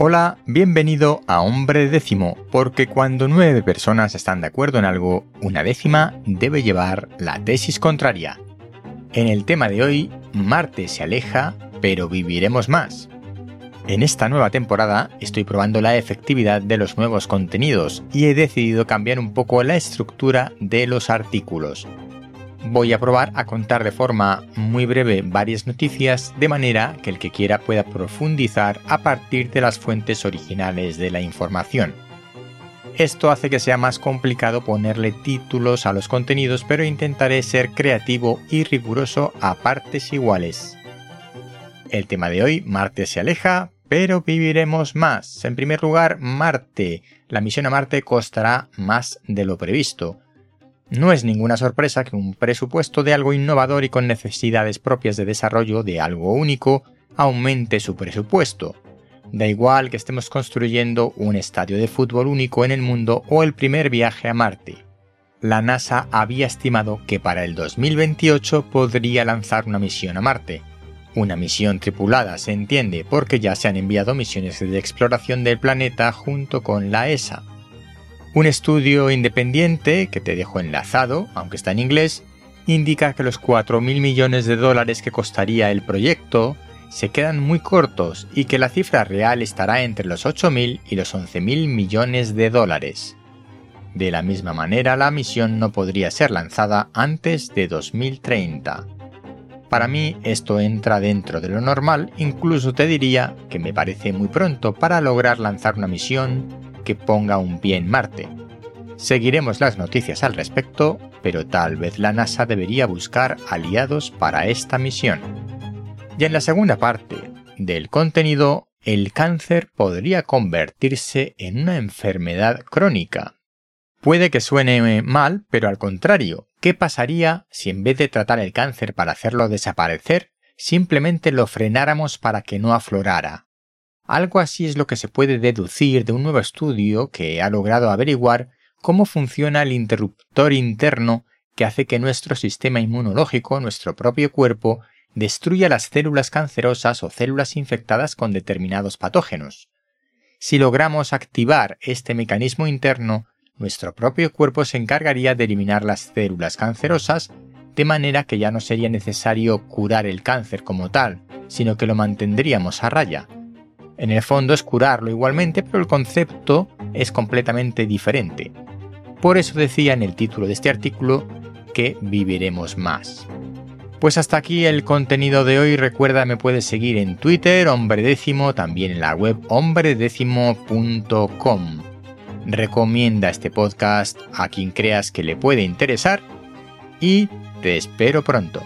Hola, bienvenido a Hombre Décimo, porque cuando nueve personas están de acuerdo en algo, una décima debe llevar la tesis contraria. En el tema de hoy, Marte se aleja, pero viviremos más. En esta nueva temporada estoy probando la efectividad de los nuevos contenidos y he decidido cambiar un poco la estructura de los artículos voy a probar a contar de forma muy breve varias noticias de manera que el que quiera pueda profundizar a partir de las fuentes originales de la información. Esto hace que sea más complicado ponerle títulos a los contenidos, pero intentaré ser creativo y riguroso a partes iguales. El tema de hoy, Marte se aleja, pero viviremos más. En primer lugar, Marte. La misión a Marte costará más de lo previsto. No es ninguna sorpresa que un presupuesto de algo innovador y con necesidades propias de desarrollo de algo único aumente su presupuesto. Da igual que estemos construyendo un estadio de fútbol único en el mundo o el primer viaje a Marte. La NASA había estimado que para el 2028 podría lanzar una misión a Marte. Una misión tripulada, se entiende, porque ya se han enviado misiones de exploración del planeta junto con la ESA. Un estudio independiente, que te dejo enlazado, aunque está en inglés, indica que los 4.000 millones de dólares que costaría el proyecto se quedan muy cortos y que la cifra real estará entre los 8.000 y los 11.000 millones de dólares. De la misma manera, la misión no podría ser lanzada antes de 2030. Para mí esto entra dentro de lo normal, incluso te diría que me parece muy pronto para lograr lanzar una misión que ponga un pie en Marte. Seguiremos las noticias al respecto, pero tal vez la NASA debería buscar aliados para esta misión. Y en la segunda parte del contenido, el cáncer podría convertirse en una enfermedad crónica. Puede que suene mal, pero al contrario, ¿qué pasaría si en vez de tratar el cáncer para hacerlo desaparecer, simplemente lo frenáramos para que no aflorara? Algo así es lo que se puede deducir de un nuevo estudio que ha logrado averiguar cómo funciona el interruptor interno que hace que nuestro sistema inmunológico, nuestro propio cuerpo, destruya las células cancerosas o células infectadas con determinados patógenos. Si logramos activar este mecanismo interno, nuestro propio cuerpo se encargaría de eliminar las células cancerosas, de manera que ya no sería necesario curar el cáncer como tal, sino que lo mantendríamos a raya. En el fondo es curarlo igualmente, pero el concepto es completamente diferente. Por eso decía en el título de este artículo que viviremos más. Pues hasta aquí el contenido de hoy. Recuerda, me puedes seguir en Twitter, hombre décimo, también en la web hombredécimo.com. Recomienda este podcast a quien creas que le puede interesar y te espero pronto.